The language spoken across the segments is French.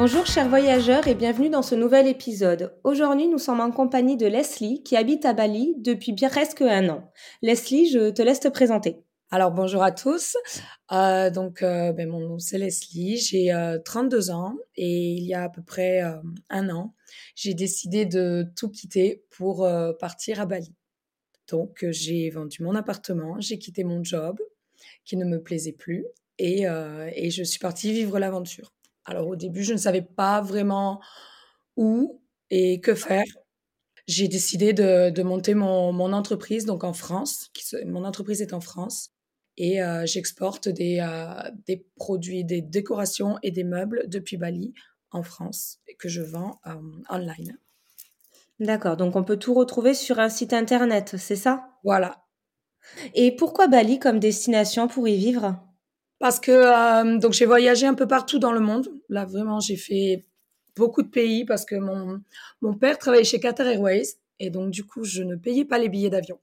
Bonjour chers voyageurs et bienvenue dans ce nouvel épisode. Aujourd'hui nous sommes en compagnie de Leslie qui habite à Bali depuis presque un an. Leslie, je te laisse te présenter. Alors bonjour à tous. Euh, donc euh, ben, mon nom c'est Leslie, j'ai 32 euh, ans et il y a à peu près un an, j'ai décidé de tout quitter pour partir à Bali. Donc j'ai vendu mon appartement, j'ai quitté mon job qui ne me plaisait plus et, et je suis partie vivre l'aventure. Alors au début, je ne savais pas vraiment où et que faire. J'ai décidé de, monter mon, entreprise donc en France. mon entreprise est en France et euh, j'exporte des, euh, des produits, des décorations et des meubles depuis Bali en France que je vends euh, online. D'accord, donc on peut tout retrouver sur un site internet, c'est ça? Voilà. Et pourquoi Bali comme destination pour y vivre? Parce que euh, donc j'ai voyagé un peu partout dans le monde. Là vraiment j'ai fait beaucoup de pays parce que mon mon père travaillait chez Qatar Airways et donc du coup je ne payais pas les billets d'avion.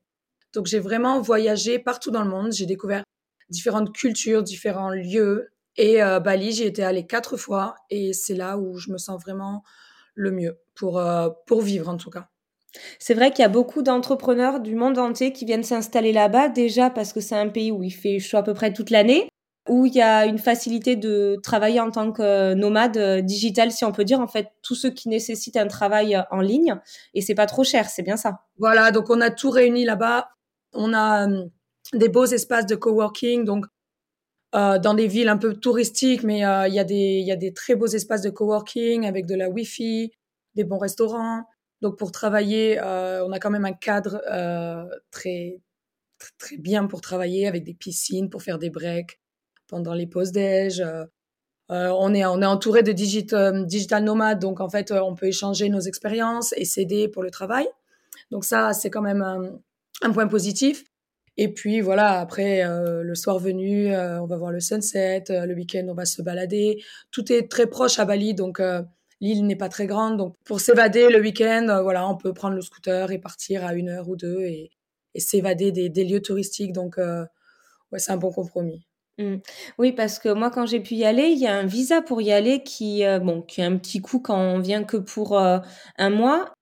Donc j'ai vraiment voyagé partout dans le monde. J'ai découvert différentes cultures, différents lieux et euh, Bali j'ai été allée quatre fois et c'est là où je me sens vraiment le mieux pour euh, pour vivre en tout cas. C'est vrai qu'il y a beaucoup d'entrepreneurs du monde entier qui viennent s'installer là-bas, déjà parce que c'est un pays où il fait chaud à peu près toute l'année, où il y a une facilité de travailler en tant que nomade euh, digital, si on peut dire, en fait, tous ceux qui nécessitent un travail euh, en ligne, et c'est pas trop cher, c'est bien ça. Voilà, donc on a tout réuni là-bas. On a euh, des beaux espaces de coworking, donc dans des villes un peu touristiques, mais il y, a des, très beaux espaces de coworking avec de la Wi-Fi, des bons restaurants. Donc pour travailler, on a quand même un cadre très, très bien pour travailler avec des piscines, pour faire des breaks, pendant les pauses déj. Euh, euh, on est on est entouré de digital, euh, digital nomades, donc en fait on peut échanger nos expériences et s'aider pour le travail. Donc ça c'est quand même un, point positif. Et puis voilà, après le soir venu, on va voir le sunset. le week-end, on va se balader. Tout est très proche à Bali, donc l'île n'est pas très grande. Donc pour s'évader le week-end, voilà, on peut prendre le scooter et partir à une heure ou deux et, s'évader des, des, lieux touristiques. Donc ouais, c'est un bon compromis. Mmh. Oui, parce que moi, quand j'ai pu y aller, il y a un visa pour y aller qui, euh, bon, qui a un petit coût quand on vient que pour euh, un mois.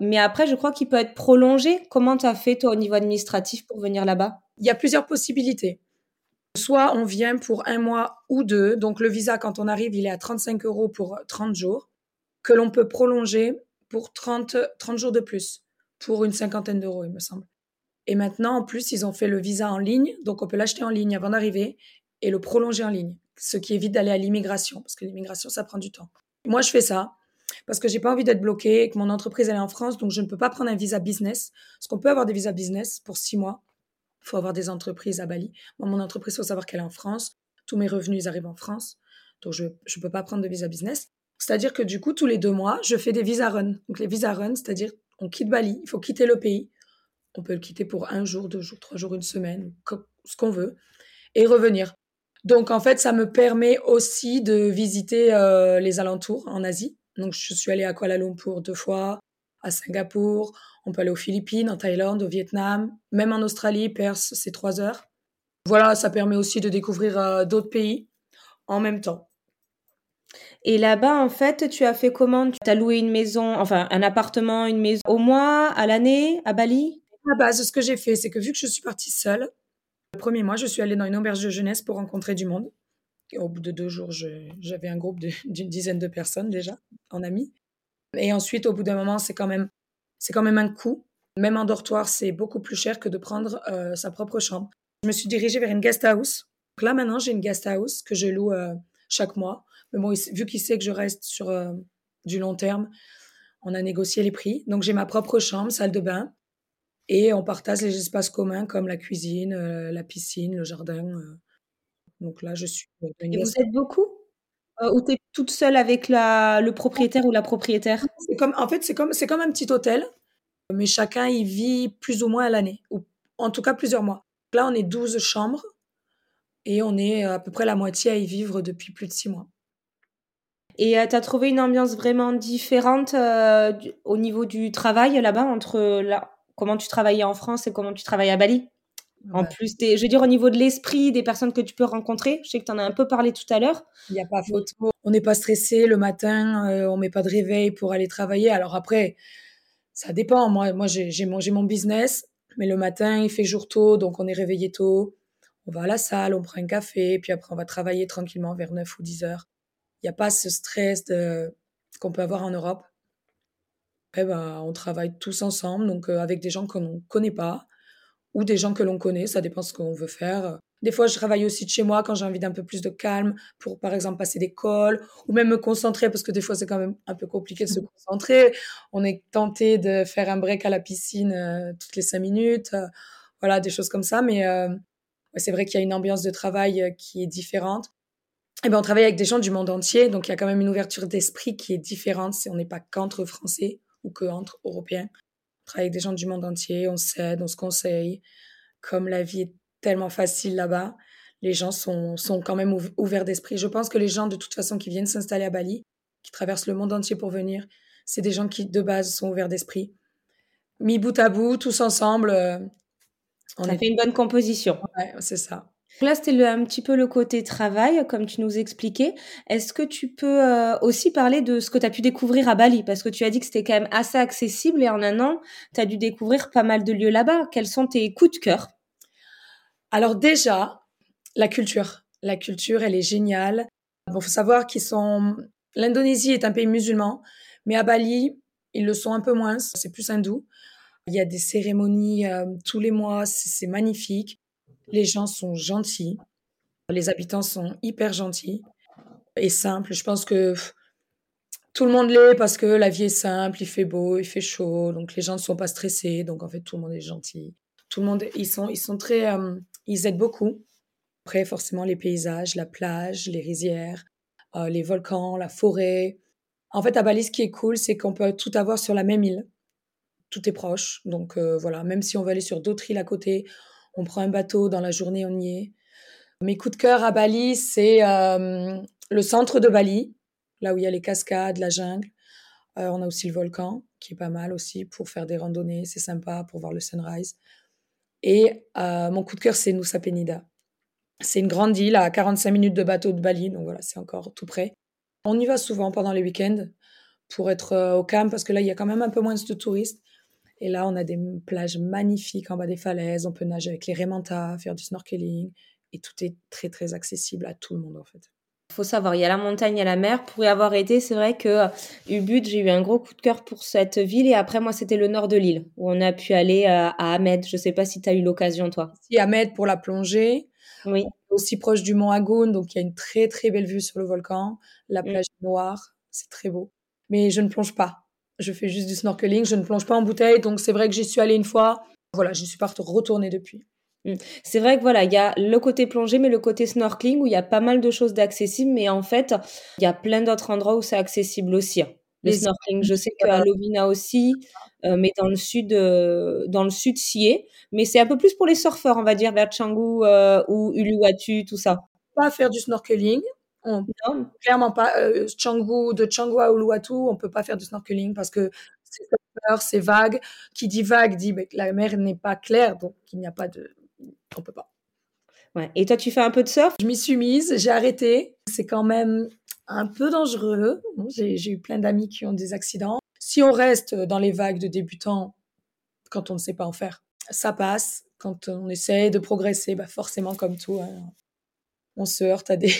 Mais après, je crois qu'il peut être prolongé. Comment tu as fait, toi, au niveau administratif pour venir là-bas? Il y a plusieurs possibilités. Soit on vient pour un mois ou deux. Donc, le visa, quand on arrive, il est à 35 euros pour 30 jours, que l'on peut prolonger pour 30, 30 jours de plus, pour une cinquantaine d'euros, il me semble. Et maintenant, en plus, ils ont fait le visa en ligne, donc on peut l'acheter en ligne avant d'arriver et le prolonger en ligne, ce qui évite d'aller à l'immigration, parce que l'immigration, ça prend du temps. Moi, je fais ça parce que j'ai pas envie d'être bloquée et que mon entreprise elle est en France, donc je ne peux pas prendre un visa business. Parce qu'on peut avoir des visas business pour six mois. Il faut avoir des entreprises à Bali. Moi, mon entreprise, il faut savoir qu'elle est en France. Tous mes revenus, ils arrivent en France. Donc, je ne peux pas prendre de visa business. C'est-à-dire que du coup, tous les deux mois, je fais des visa run. Donc, les visa run, c'est-à-dire on quitte Bali, il faut quitter le pays. On peut le quitter pour un jour, deux jours, trois jours, une semaine, ce qu'on veut, et revenir. Donc en fait, ça me permet aussi de visiter euh, les alentours en Asie. Donc je suis allée à Kuala Lumpur deux fois, à Singapour, on peut aller aux Philippines, en Thaïlande, au Vietnam, même en Australie, Perse, c'est trois heures. Voilà, ça permet aussi de découvrir euh, d'autres pays en même temps. Et là-bas, en fait, tu as fait comment? Tu as loué une maison, enfin un appartement, une maison au mois, à l'année, à Bali? À la base, ce que j'ai fait, c'est que vu que je suis partie seule, le premier mois, je suis allée dans une auberge de jeunesse pour rencontrer du monde. Au bout de deux jours, j'avais un groupe d'une dizaine de personnes déjà, en amis. Et ensuite, au bout d'un moment, c'est quand même, quand même un coût. Même en dortoir, c'est beaucoup plus cher que de prendre euh, sa propre chambre. Je me suis dirigée vers une guest house. Là, maintenant, j'ai une guest house que je loue euh, chaque mois. Mais bon, vu qu'il sait que je reste sur euh, du long terme, on a négocié les prix. Donc j'ai ma propre chambre, salle de bain. Et on partage les espaces communs comme la cuisine, euh, la piscine, le jardin. Euh. Donc là, je suis. Et vous êtes beaucoup? Euh, Ou tu es toute seule avec la, le propriétaire ou la propriétaire? Comme, En fait, c'est comme, comme un petit hôtel. mais chacun y vit plus ou moins à l'année, ou en tout cas plusieurs mois. Là, on est 12 chambres et on est à peu près la moitié à y vivre depuis plus de six mois. Et euh, tu as trouvé une ambiance vraiment différente euh, au niveau du travail là-bas, entre la... comment tu travaillais en France et comment tu travailles à Bali En plus, des... je veux dire, au niveau de l'esprit des personnes que tu peux rencontrer, je sais que tu en as un peu parlé tout à l'heure. Il n'y a pas photo. On n'est pas stressé le matin, euh, on met pas de réveil pour aller travailler. Alors après, ça dépend. Moi, moi j'ai mon, mon business, mais le matin, il fait jour tôt, donc on est réveillé tôt. On va à la salle, on prend un café, puis après on va travailler tranquillement vers 9 ou 10 heures. Il n'y a pas ce stress qu'on peut avoir en Europe. Après, bah, on travaille tous ensemble, donc euh, avec des gens qu'on ne connaît pas ou des gens que l'on connaît, ça dépend ce qu'on veut faire. Des fois, je travaille aussi de chez moi quand j'ai envie d'un peu plus de calme pour, par exemple, passer des calls ou même me concentrer parce que des fois, c'est quand même un peu compliqué de se mmh. concentrer. On est tenté de faire un break à la piscine euh, toutes les cinq minutes. Euh, voilà, des choses comme ça. Mais c'est vrai qu'il y a une ambiance de travail qui est différente. Eh ben, on travaille avec des gens du monde entier, donc il y a quand même une ouverture d'esprit qui est différente. on n'est pas qu'entre Français ou qu'entre Européens. On travaille avec des gens du monde entier, on s'aide, on se conseille. Comme la vie est tellement facile là-bas, les gens sont, sont quand même ouverts d'esprit. Je pense que les gens, de toute façon, qui viennent s'installer à Bali, qui traversent le monde entier pour venir, c'est des gens qui, de base, sont ouverts d'esprit. Mis bout à bout, tous ensemble. Euh, on Ça fait une bonne composition. Ouais, c'est ça. Là, c'était un petit peu le côté travail, comme tu nous expliquais. Est-ce que tu peux euh, aussi parler de ce que tu as pu découvrir à Bali? Parce que tu as dit que c'était quand même assez accessible et en un an, tu as dû découvrir pas mal de lieux là-bas. Quels sont tes coups de cœur? Alors déjà, la culture. La culture, elle est géniale. Bon, faut savoir qu'ils sont... L'Indonésie est un pays musulman, mais à Bali, ils le sont un peu moins. C'est plus hindou. Il y a des cérémonies euh, tous les mois, c'est magnifique. Les gens sont gentils. Les habitants sont hyper gentils et simples. Je pense que tout le monde l'est parce que la vie est simple, il fait beau, il fait chaud, donc les gens ne sont pas stressés. Donc en fait, tout le monde est gentil. Tout le monde, ils sont, ils sont très, euh, ils aident beaucoup. Après, forcément, les paysages, la plage, les rizières, euh, les volcans, la forêt. En fait, à Bali, ce qui est cool, c'est qu'on peut tout avoir sur la même île. Tout est proche. Donc euh, voilà, même si on veut aller sur d'autres îles à côté, on prend un bateau, dans la journée, on y est. Mes coups de cœur à Bali, c'est euh, le centre de Bali, là où il y a les cascades, la jungle. Euh, on a aussi le volcan, qui est pas mal aussi pour faire des randonnées, c'est sympa pour voir le sunrise. Et euh, mon coup de cœur, c'est Nusa Penida. C'est une grande île à 45 minutes de bateau de Bali, donc voilà, c'est encore tout près. On y va souvent pendant les week-ends pour être au calme, parce que là, il y a quand même un peu moins de touristes. Et là, on a des plages magnifiques en bas des falaises. On peut nager avec les remantas, faire du snorkeling. Et tout est très, très accessible à tout le monde, en fait. Il faut savoir, il y a la montagne, il y a la mer. Pour y avoir été, c'est vrai que euh, Ubud, j'ai eu un gros coup de cœur pour cette ville. Et après, moi, c'était le nord de l'île, où on a pu aller euh, à Ahmed. Je ne sais pas si tu as eu l'occasion, toi. Si, Ahmed pour la plongée. Oui. Aussi proche du mont Agoun, donc il y a une très, très belle vue sur le volcan. La mm. plage noire, c'est très beau. Mais je ne plonge pas je fais juste du snorkeling, je ne plonge pas en bouteille, donc c'est vrai que j'y suis allée une fois. Voilà, je suis pas retournée depuis. Mm. C'est vrai que voilà, il y a le côté plongée, mais le côté snorkeling où il y a pas mal de choses d'accessibles, mais en fait, il y a plein d'autres endroits où c'est accessible aussi. Hein. Le snorkeling, je sais qu'à Lovina aussi, euh, mais dans le sud, euh, dans le sud, s'y est. Mais c'est un peu plus pour les surfeurs, on va dire, vers Canggu euh, ou Uluwatu, tout ça. Pas faire du snorkeling, on, non. Clairement pas. Euh, de Canggu à Uluwatu, on peut pas faire du snorkeling parce que c'est peur, c'est vague. Qui dit vague dit que la mer n'est pas claire, donc il n'y a pas de. On peut pas. Ouais. Et toi, tu fais un peu de surf? Je m'y suis mise, j'ai arrêté. C'est quand même un peu dangereux. J'ai eu plein d'amis qui ont des accidents. Si on reste dans les vagues de débutants, quand on ne sait pas en faire, ça passe. Quand on essaie de progresser, bah forcément, comme tout, hein, on se heurte à des,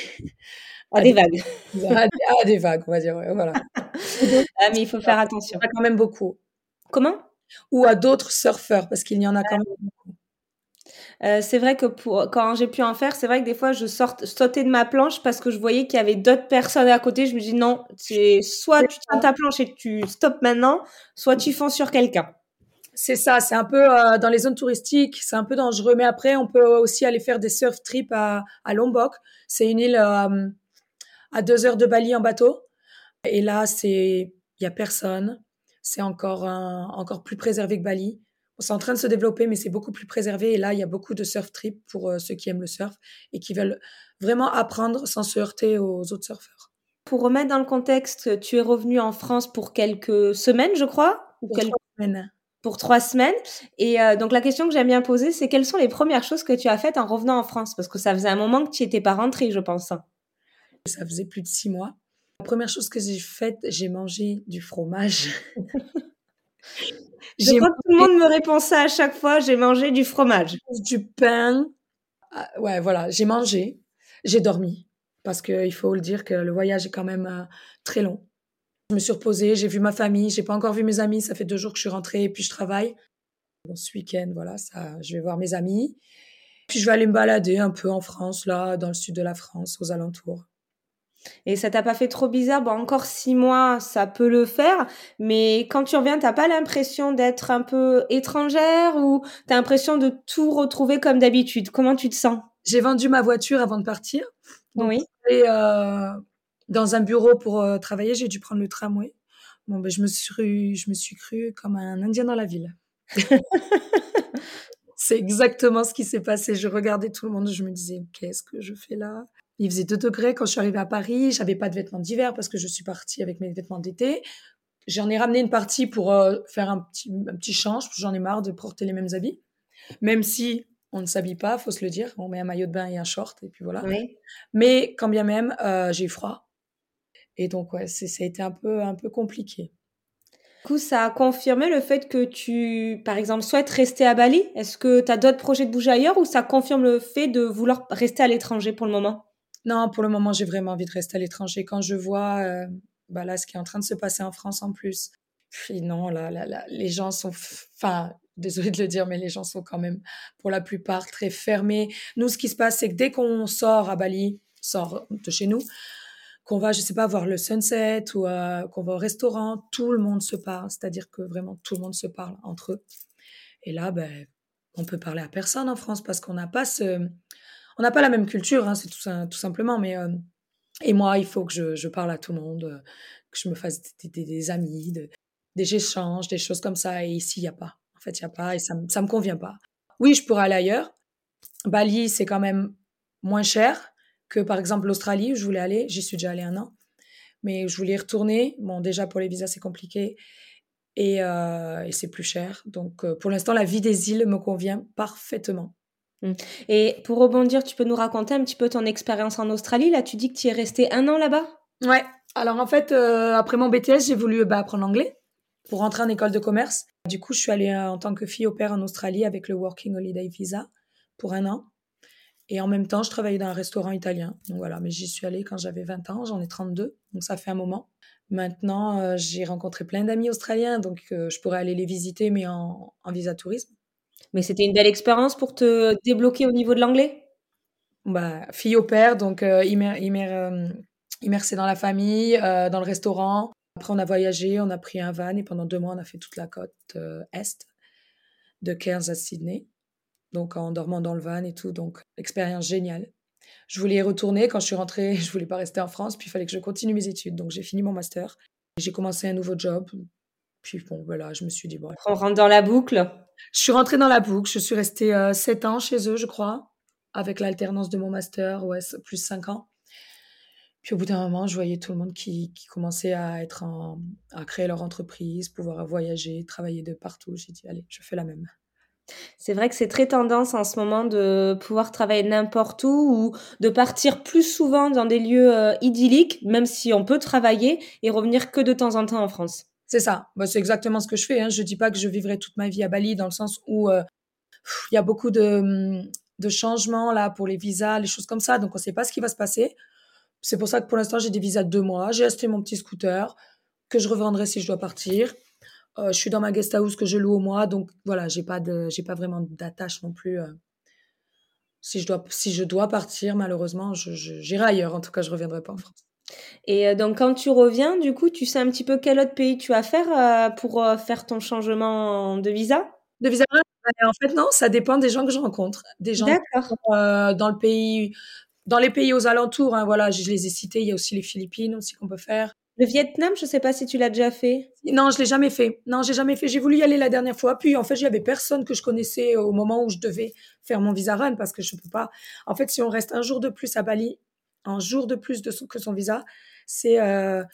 à, des, vagues. À, des vagues, on va dire. voilà. ah, mais il faut faire attention. Il y en a quand même beaucoup. Comment? Ou à d'autres surfeurs, parce qu'il y en a quand même beaucoup. Euh, c'est vrai que pour, quand j'ai pu en faire, c'est vrai que des fois je sorte, sautais de ma planche parce que je voyais qu'il y avait d'autres personnes à côté. Je me dis non, c'est soit tu tiens ta planche et tu stops maintenant, soit tu fonces sur quelqu'un. C'est ça, c'est un peu euh, dans les zones touristiques, c'est un peu dangereux. Mais après, on peut aussi aller faire des surf trips à, à Lombok. C'est une île euh, à deux heures de Bali en bateau. Et là, c'est il y a personne. c'est encore, encore plus préservé que Bali. C'est en train de se développer, mais c'est beaucoup plus préservé. Et là, il y a beaucoup de surf trips pour ceux qui aiment le surf et qui veulent vraiment apprendre sans se heurter aux autres surfeurs. Pour remettre dans le contexte, tu es revenu en France pour quelques semaines, je crois Pour quelques... trois semaines. Pour trois semaines. Et euh, donc la question que j'aime bien poser, c'est quelles sont les premières choses que tu as faites en revenant en France? Parce que ça faisait un moment que tu n'étais pas rentrée, je pense. Ça faisait plus de six mois. La première chose que j'ai faite, j'ai mangé du fromage. je crois que tout le monde me répond ça à chaque fois, j'ai mangé du fromage. Du pain. Ah, ouais, voilà, j'ai mangé. J'ai dormi parce qu'il faut le dire que le voyage est quand même euh, très long. Je me suis reposée, j'ai vu ma famille, j'ai pas encore vu mes amis, ça fait deux jours que je suis rentrée et puis je travaille. Bon, ce week-end, voilà, ça, je vais voir mes amis. Puis je vais aller me balader un peu en France, là, dans le sud de la France, aux alentours. Et ça t'a pas fait trop bizarre? Bon, encore six mois, ça peut le faire, mais quand tu reviens, t'as pas l'impression d'être un peu étrangère ou t'as l'impression de tout retrouver comme d'habitude? Comment tu te sens? J'ai vendu ma voiture avant de partir. oui. Et euh, dans un bureau pour euh, travailler, j'ai dû prendre le tramway. Bon, ben, je me suis, je me suis cru comme un Indien dans la ville. C'est exactement ce qui s'est passé. Je regardais tout le monde, je me disais, qu'est-ce que je fais là? Il faisait 2 degrés quand je suis arrivée à Paris. J'avais pas de vêtements d'hiver parce que je suis partie avec mes vêtements d'été. J'en ai ramené une partie pour euh, faire un petit, un petit change. J'en ai marre de porter les mêmes habits. Même si on ne s'habille pas, faut se le dire. On met un maillot de bain et un short et puis voilà. Mais quand bien même, euh, j'ai eu froid. Et donc, ouais, ça a été un peu, un peu compliqué. Du coup, ça a confirmé le fait que tu, par exemple, souhaites rester à Bali. Est-ce que tu as d'autres projets de bouger ailleurs ou ça confirme le fait de vouloir rester à l'étranger pour le moment? Non, pour le moment, j'ai vraiment envie de rester à l'étranger. Quand je vois euh, bah là, ce qui est en train de se passer en France en plus, puis non, là, les gens sont, enfin, désolée de le dire, mais les gens sont quand même, pour la plupart, très fermés. Nous, ce qui se passe, c'est que dès qu'on sort à Bali, sort de chez nous, qu'on va, je sais pas, voir le sunset ou euh, qu'on va au restaurant, tout le monde se parle. C'est-à-dire que vraiment tout le monde se parle entre eux. Et là, ben, on peut parler à personne en France parce qu'on n'a pas ce, on n'a pas la même culture, hein, c'est tout, simplement. Mais euh, et moi, il faut que je, je, parle à tout le monde, euh, que je me fasse des, des, des amis, de, des échanges, des choses comme ça. Et ici, il n'y a pas. En fait, il n'y a pas et ça, ça me convient pas. Oui, je pourrais aller ailleurs. Bali, c'est quand même moins cher que par exemple l'Australie où je voulais aller. J'y suis déjà allée un an, mais je voulais y retourner. Bon, déjà pour les visas c'est compliqué et, euh, et c'est plus cher. Donc euh, pour l'instant la vie des îles me convient parfaitement. Mmh. Et pour rebondir, tu peux nous raconter un petit peu ton expérience en Australie? Là, tu dis que tu es resté un an là-bas? Ouais. Alors en fait, euh, après mon BTS, j'ai voulu bah, apprendre l'anglais pour rentrer en école de commerce. Du coup, je suis allée en tant que fille au père en Australie avec le Working Holiday Visa pour un an. Et en même temps, je travaillais dans un restaurant italien. Donc voilà, mais j'y suis allée quand j'avais 20 ans, j'en ai 32, donc ça fait un moment. Maintenant, euh, j'ai rencontré plein d'amis australiens, donc euh, je pourrais aller les visiter, mais en, visa tourisme. Mais c'était une belle expérience pour te débloquer au niveau de l'anglais? Bah, Fille au père, donc euh, immersée dans la famille, dans le restaurant. Après, on a voyagé, on a pris un van et pendant deux mois, on a fait toute la côte est, de Cairns à Sydney donc en dormant dans le van et tout. Donc, expérience géniale. Je voulais y retourner. Quand je suis rentrée, je voulais pas rester en France. Puis il fallait que je continue mes études. Donc, j'ai fini mon master. J'ai commencé un nouveau job. Puis bon, voilà, je me suis dit, bon. On rentre dans la boucle. Je suis rentrée dans la boucle. Je suis restée euh, sept ans chez eux, je crois, avec l'alternance de mon master, ouais, plus cinq ans. Puis au bout d'un moment, je voyais tout le monde qui, qui commençait à être en, à créer leur entreprise, pouvoir voyager, travailler de partout. J'ai dit, allez, je fais la même. C'est vrai que c'est très tendance en ce moment de pouvoir travailler n'importe où ou de partir plus souvent dans des lieux euh, idylliques, même si on peut travailler et revenir que de temps en temps en France. C'est ça. Bah, c'est exactement ce que je fais. Hein. Je dis pas que je vivrai toute ma vie à Bali dans le sens où euh, il y a beaucoup de, hum, de changements là pour les visas, les choses comme ça. Donc on sait pas ce qui va se passer. C'est pour ça que pour l'instant j'ai des visas de deux mois. J'ai acheté mon petit scooter que je revendrai si je dois partir. Euh, je suis dans ma guest house que je loue au mois, donc voilà, j'ai pas de, j'ai pas vraiment d'attache non plus. Euh. Si je dois, si je dois partir, malheureusement, j'irai ailleurs. En tout cas, je reviendrai pas en France. Et euh, donc, quand tu reviens, du coup, tu sais un petit peu quel autre pays tu vas faire pour faire ton changement de visa? De visa En fait, non, ça dépend des gens que je rencontre. Des gens dans le pays, dans les pays aux alentours. Hein, voilà, je les ai cités. Il y a aussi les Philippines aussi qu'on peut faire. Le Vietnam, je sais pas si tu l'as déjà fait. Non, je l'ai jamais fait. Non, j'ai jamais fait. J'ai voulu y aller la dernière fois. Puis en fait, il y avait personne que je connaissais au moment où je devais faire mon visa run parce que je peux pas. En fait, si on reste un jour de plus à Bali, un jour de plus de que son visa, c'est, euh,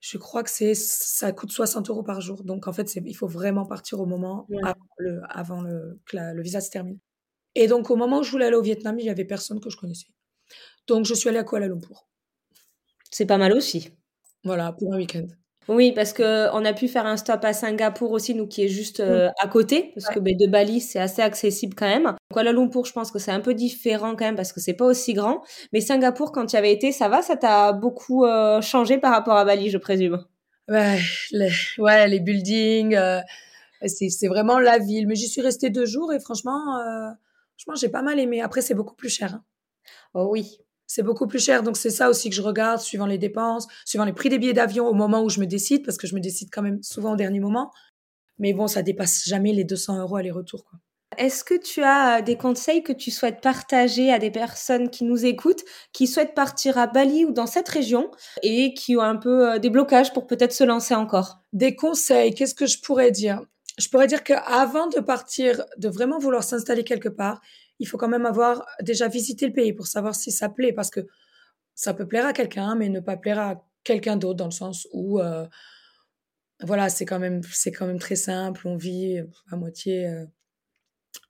je crois que c'est, ça coûte 60 euros par jour. Donc en fait, il faut vraiment partir au moment avant, le, avant le, que le visa se termine. Et donc au moment où je voulais aller au Vietnam, il y avait personne que je connaissais. Donc je suis allée à Kuala Lumpur. C'est pas mal aussi. Voilà, pour un week-end. Oui, parce que on a pu faire un stop à Singapour aussi, nous qui est juste euh, à côté, parce que ben, de Bali c'est assez accessible quand même. Kuala Lumpur, je pense que c'est un peu différent quand même parce que c'est pas aussi grand. Mais Singapour, quand tu avais été, ça va, ça t'a beaucoup euh, changé par rapport à Bali, je présume? Ouais, les, ouais, les buildings, euh, c'est vraiment la ville. Mais j'y suis restée deux jours et franchement, franchement, j'ai pas mal aimé. Après, c'est beaucoup plus cher. Hein. Oh oui c'est beaucoup plus cher. Donc c'est ça aussi que je regarde, suivant les dépenses, suivant les prix des billets d'avion au moment où je me décide, parce que je me décide quand même souvent au dernier moment. Mais bon, ça dépasse jamais les 200 euros aller-retour. Est-ce que tu as euh, des conseils que tu souhaites partager à des personnes qui nous écoutent, qui souhaitent partir à Bali ou dans cette région et qui ont un peu euh, des blocages pour peut-être se lancer encore? Des conseils, qu'est-ce que je pourrais dire? Je pourrais dire qu'avant de partir, de vraiment vouloir s'installer quelque part, il faut quand même avoir déjà visité le pays pour savoir si ça plaît, parce que ça peut plaire à quelqu'un, mais ne pas plaire à quelqu'un d'autre, dans le sens où, euh, voilà, c'est quand même, quand même très simple. On vit à moitié euh,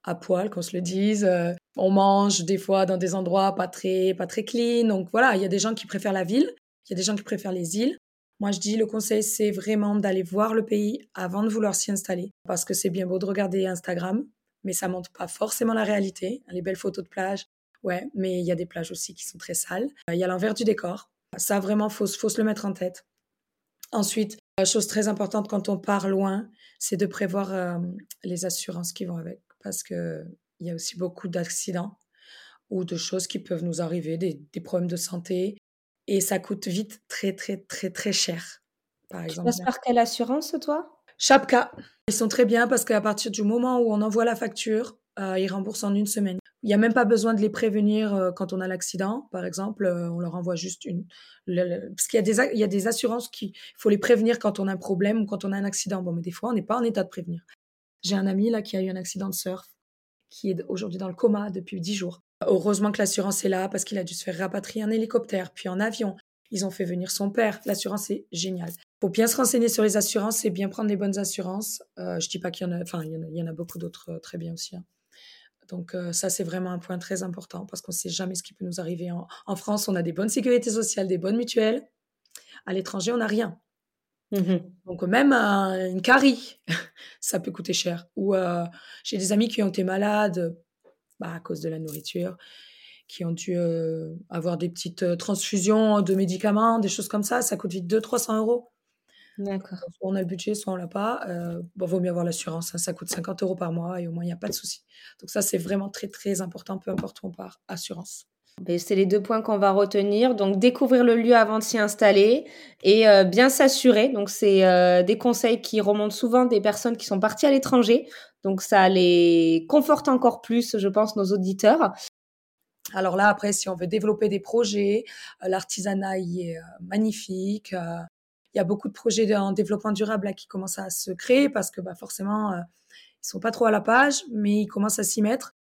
à poil, qu'on se le dise. Euh, on mange des fois dans des endroits pas très, pas très clean. Donc voilà, il y a des gens qui préfèrent la ville, il y a des gens qui préfèrent les îles. Moi, je dis, le conseil, c'est vraiment d'aller voir le pays avant de vouloir s'y installer. Parce que c'est bien beau de regarder Instagram, mais ça montre pas forcément la réalité. Les belles photos de plage, ouais, mais il y a des plages aussi qui sont très sales. Il y a l'envers du décor. Ça, vraiment, faut, faut se le mettre en tête. Ensuite, chose très importante quand on part loin, c'est de prévoir euh, les assurances qui vont avec. Parce qu'il y a aussi beaucoup d'accidents ou de choses qui peuvent nous arriver, des, des, problèmes de santé. Et ça coûte vite très, très, très, très cher. Par exemple. Tu passes par quelle assurance, toi? Chapka. Ils sont très bien parce qu'à partir du moment où on envoie la facture, euh, ils remboursent en une semaine. Il n'y a même pas besoin de les prévenir euh, quand on a l'accident, par exemple. Euh, on leur envoie juste une. parce qu'il y, a des, il y a des assurances qu'il faut les prévenir quand on a un problème ou quand on a un accident. Bon, mais des fois, on n'est pas en état de prévenir. J'ai un ami là qui a eu un accident de surf, qui est aujourd'hui dans le coma depuis dix jours. Heureusement que l'assurance est là parce qu'il a dû se faire rapatrier en hélicoptère, puis en avion. Ils ont fait venir son père. L'assurance est géniale faut bien se renseigner sur les assurances et bien prendre les bonnes assurances. Euh, je dis pas qu'il y en a, enfin il y en a, beaucoup d'autres euh, très bien aussi. Hein. Donc euh, ça c'est vraiment un point très important parce qu'on ne sait jamais ce qui peut nous arriver. En, France, on a des bonnes sécurités sociales, des bonnes mutuelles. À l'étranger, on n'a rien. Mmh Donc même une carie, ça peut coûter cher. Ou j'ai des amis qui ont été malades bah, à cause de la nourriture, qui ont dû avoir des petites transfusions de médicaments, des choses comme ça. Ça coûte vite 200-300 euros. D'accord. Soit on a le budget, soit on l'a pas. Euh, bon, vaut mieux avoir l'assurance. Hein, ça coûte 50 euros par mois et au moins, il n'y a pas de souci. Donc ça, c'est vraiment très, très important, peu importe où on part. Assurance. Ben, c'est les deux points qu'on va retenir. Donc, découvrir le lieu avant de s'y installer et euh, bien s'assurer. Donc, c'est euh, des conseils qui remontent souvent des personnes qui sont parties à l'étranger. Donc, ça les conforte encore plus, je pense, nos auditeurs. Alors là, après, si on veut développer des projets, euh, l'artisanat y est magnifique il y a beaucoup de projets en développement durable qui commencent à se créer parce que bah, forcément, euh, ils sont pas trop à la page, mais ils commencent à s'y mettre.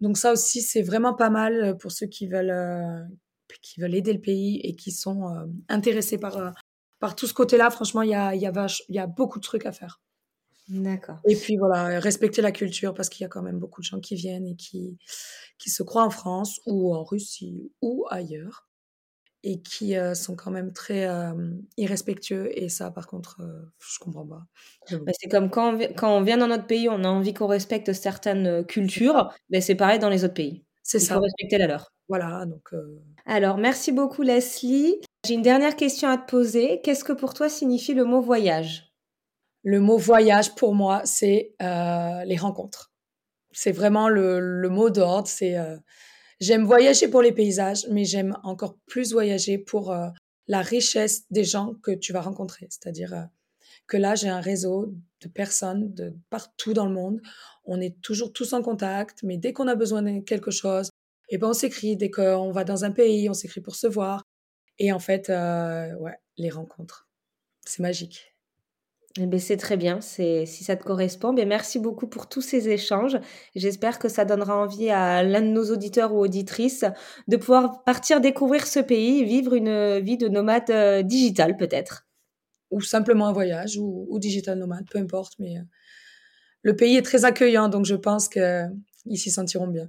Donc ça aussi, c'est vraiment pas mal euh, pour ceux qui veulent, euh, qui veulent aider le pays et qui sont intéressés par, par tout ce côté-là. Franchement, il y a, y, a y a beaucoup de trucs à faire. D'accord. Et puis voilà, respecter la culture parce qu'il y a quand même beaucoup de gens qui viennent et qui, qui se croient en France ou en Russie ou ailleurs et qui euh, sont quand même très irrespectueux. Et ça, par contre, euh, je comprends pas. Bah, c'est comme quand on, quand on vient dans notre pays, on a envie qu'on respecte certaines euh, cultures. Mais c'est pareil dans les autres pays. C'est ça. Il faut respecter la leur. Voilà. Donc. Alors, merci beaucoup, Leslie. J'ai une dernière question à te poser. Qu'est-ce que pour toi signifie le mot voyage? Le mot voyage, pour moi, c'est les rencontres. C'est vraiment le, le mot d'ordre. C'est J'aime voyager pour les paysages, mais j'aime encore plus voyager pour euh, la richesse des gens que tu vas rencontrer. C'est-à-dire euh, que là, j'ai un réseau de personnes de partout dans le monde. On est toujours tous en contact, mais dès qu'on a besoin de quelque chose, et eh ben on s'écrit. Dès qu'on va dans un pays, on s'écrit pour se voir. Et en fait, euh, ouais, les rencontres. C'est magique. Eh ben, c'est très bien, c'est si ça te correspond. Ben, merci beaucoup pour tous ces échanges. J'espère que ça donnera envie à l'un de nos auditeurs ou auditrices de pouvoir partir découvrir ce pays, vivre une vie de nomade euh, digital peut-être. Ou simplement un voyage ou, digital nomade, peu importe. Mais euh, le pays est très accueillant, donc je pense qu'ils s'y sentiront bien.